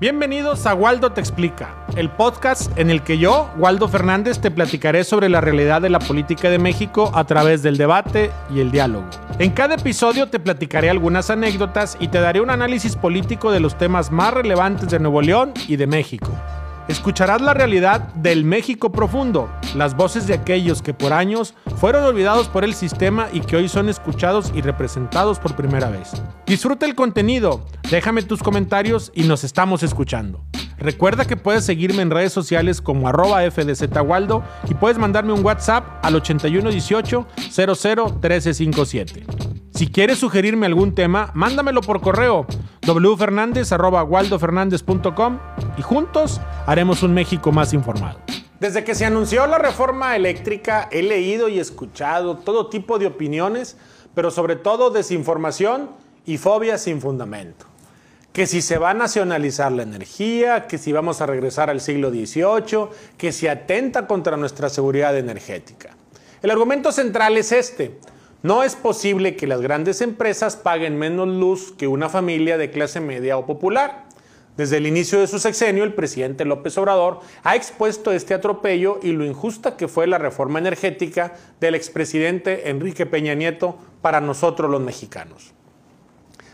Bienvenidos a Waldo Te Explica, el podcast en el que yo, Waldo Fernández, te platicaré sobre la realidad de la política de México a través del debate y el diálogo. En cada episodio te platicaré algunas anécdotas y te daré un análisis político de los temas más relevantes de Nuevo León y de México. Escucharás la realidad del México profundo, las voces de aquellos que por años fueron olvidados por el sistema y que hoy son escuchados y representados por primera vez. Disfruta el contenido, déjame tus comentarios y nos estamos escuchando. Recuerda que puedes seguirme en redes sociales como arroba fdzwaldo y puedes mandarme un WhatsApp al 8118 001357. Si quieres sugerirme algún tema, mándamelo por correo wfernandez.waldofernandez.com y juntos haremos un México más informado. Desde que se anunció la reforma eléctrica, he leído y escuchado todo tipo de opiniones, pero sobre todo desinformación y fobia sin fundamento. Que si se va a nacionalizar la energía, que si vamos a regresar al siglo XVIII, que si atenta contra nuestra seguridad energética. El argumento central es este. No es posible que las grandes empresas paguen menos luz que una familia de clase media o popular. Desde el inicio de su sexenio, el presidente López Obrador ha expuesto este atropello y lo injusta que fue la reforma energética del expresidente Enrique Peña Nieto para nosotros los mexicanos.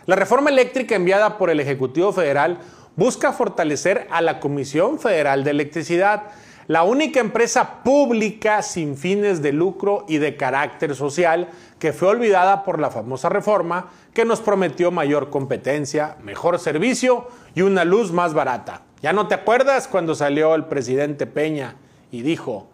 La reforma eléctrica enviada por el Ejecutivo Federal busca fortalecer a la Comisión Federal de Electricidad, la única empresa pública sin fines de lucro y de carácter social que fue olvidada por la famosa reforma que nos prometió mayor competencia, mejor servicio y una luz más barata. ¿Ya no te acuerdas cuando salió el presidente Peña y dijo,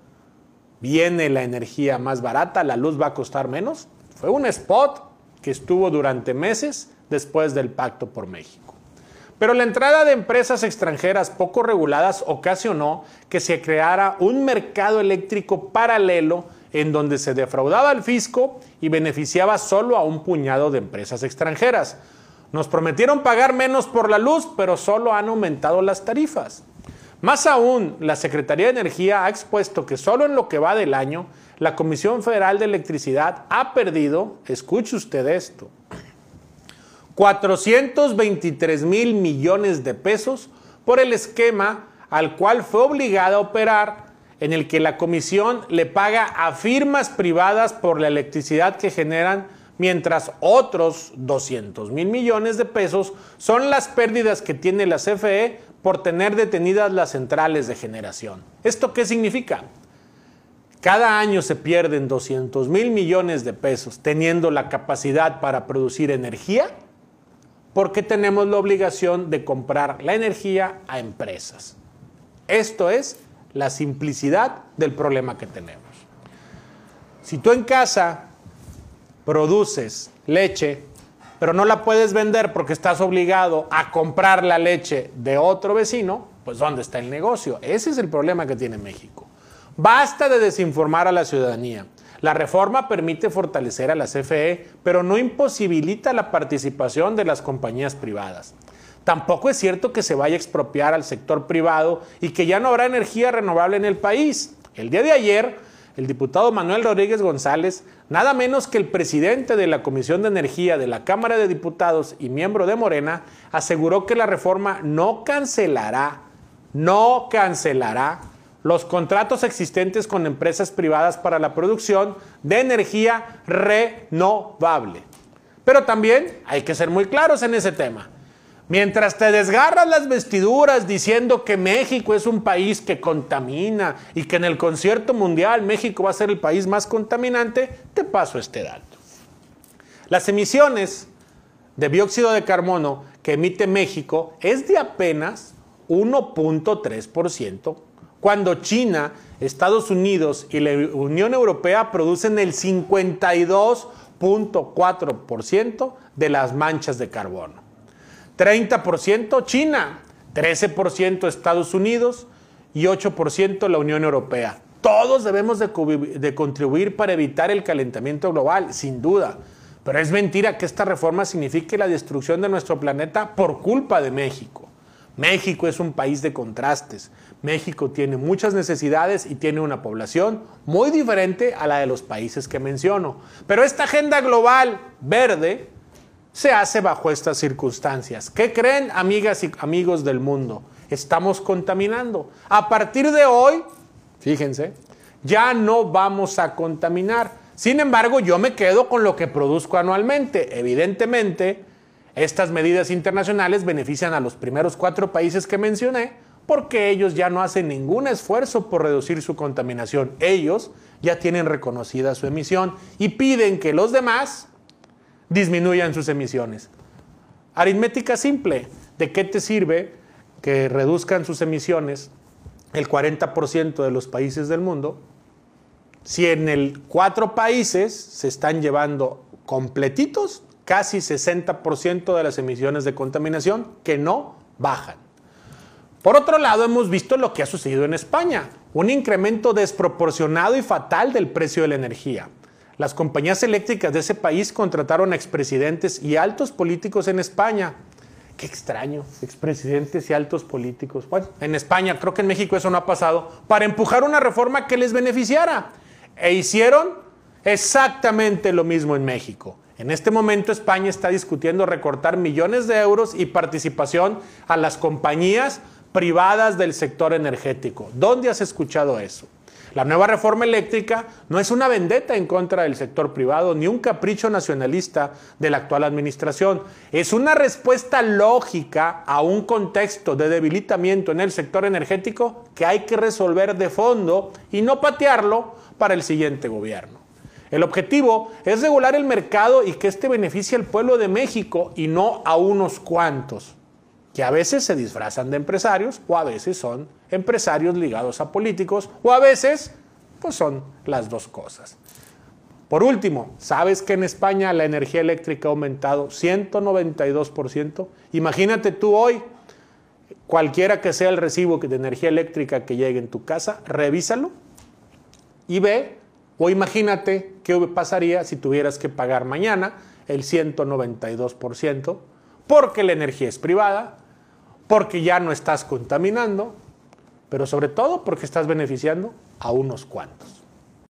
viene la energía más barata, la luz va a costar menos? Fue un spot que estuvo durante meses después del Pacto por México. Pero la entrada de empresas extranjeras poco reguladas ocasionó que se creara un mercado eléctrico paralelo en donde se defraudaba al fisco y beneficiaba solo a un puñado de empresas extranjeras. Nos prometieron pagar menos por la luz, pero solo han aumentado las tarifas. Más aún, la Secretaría de Energía ha expuesto que solo en lo que va del año, la Comisión Federal de Electricidad ha perdido, escuche usted esto, 423 mil millones de pesos por el esquema al cual fue obligada a operar en el que la comisión le paga a firmas privadas por la electricidad que generan, mientras otros 200 mil millones de pesos son las pérdidas que tiene la CFE por tener detenidas las centrales de generación. ¿Esto qué significa? Cada año se pierden 200 mil millones de pesos teniendo la capacidad para producir energía porque tenemos la obligación de comprar la energía a empresas. Esto es la simplicidad del problema que tenemos. Si tú en casa produces leche, pero no la puedes vender porque estás obligado a comprar la leche de otro vecino, pues ¿dónde está el negocio? Ese es el problema que tiene México. Basta de desinformar a la ciudadanía. La reforma permite fortalecer a la CFE, pero no imposibilita la participación de las compañías privadas. Tampoco es cierto que se vaya a expropiar al sector privado y que ya no habrá energía renovable en el país. El día de ayer, el diputado Manuel Rodríguez González, nada menos que el presidente de la Comisión de Energía de la Cámara de Diputados y miembro de Morena, aseguró que la reforma no cancelará, no cancelará los contratos existentes con empresas privadas para la producción de energía renovable. Pero también hay que ser muy claros en ese tema. Mientras te desgarras las vestiduras diciendo que México es un país que contamina y que en el concierto mundial México va a ser el país más contaminante, te paso este dato. Las emisiones de dióxido de carbono que emite México es de apenas 1.3% cuando China, Estados Unidos y la Unión Europea producen el 52.4% de las manchas de carbono. 30% China, 13% Estados Unidos y 8% la Unión Europea. Todos debemos de, contribuir para evitar el calentamiento global, sin duda. Pero es mentira que esta reforma signifique la destrucción de nuestro planeta por culpa de México. México es un país de contrastes. México tiene muchas necesidades y tiene una población muy diferente a la de los países que menciono. Pero esta agenda global verde se hace bajo estas circunstancias. ¿Qué creen, amigas y amigos del mundo? Estamos contaminando. A partir de hoy, fíjense, ya no vamos a contaminar. Sin embargo, yo me quedo con lo que produzco anualmente. Evidentemente, estas medidas internacionales benefician a los primeros cuatro países que mencioné porque ellos ya no hacen ningún esfuerzo por reducir su contaminación. Ellos ya tienen reconocida su emisión y piden que los demás disminuyan sus emisiones. Aritmética simple, ¿de qué te sirve que reduzcan sus emisiones el 40% de los países del mundo si en el cuatro países se están llevando completitos casi 60% de las emisiones de contaminación que no bajan? Por otro lado, hemos visto lo que ha sucedido en España, un incremento desproporcionado y fatal del precio de la energía. Las compañías eléctricas de ese país contrataron a expresidentes y altos políticos en España. Qué extraño, expresidentes y altos políticos. Bueno, en España, creo que en México eso no ha pasado, para empujar una reforma que les beneficiara. E hicieron exactamente lo mismo en México. En este momento España está discutiendo recortar millones de euros y participación a las compañías privadas del sector energético. ¿Dónde has escuchado eso? La nueva reforma eléctrica no es una vendetta en contra del sector privado ni un capricho nacionalista de la actual administración. Es una respuesta lógica a un contexto de debilitamiento en el sector energético que hay que resolver de fondo y no patearlo para el siguiente gobierno. El objetivo es regular el mercado y que éste beneficie al pueblo de México y no a unos cuantos que a veces se disfrazan de empresarios o a veces son empresarios ligados a políticos o a veces pues son las dos cosas. Por último, ¿sabes que en España la energía eléctrica ha aumentado 192%? Imagínate tú hoy, cualquiera que sea el recibo de energía eléctrica que llegue en tu casa, revísalo y ve, o imagínate qué pasaría si tuvieras que pagar mañana el 192%, porque la energía es privada, porque ya no estás contaminando, pero sobre todo porque estás beneficiando a unos cuantos.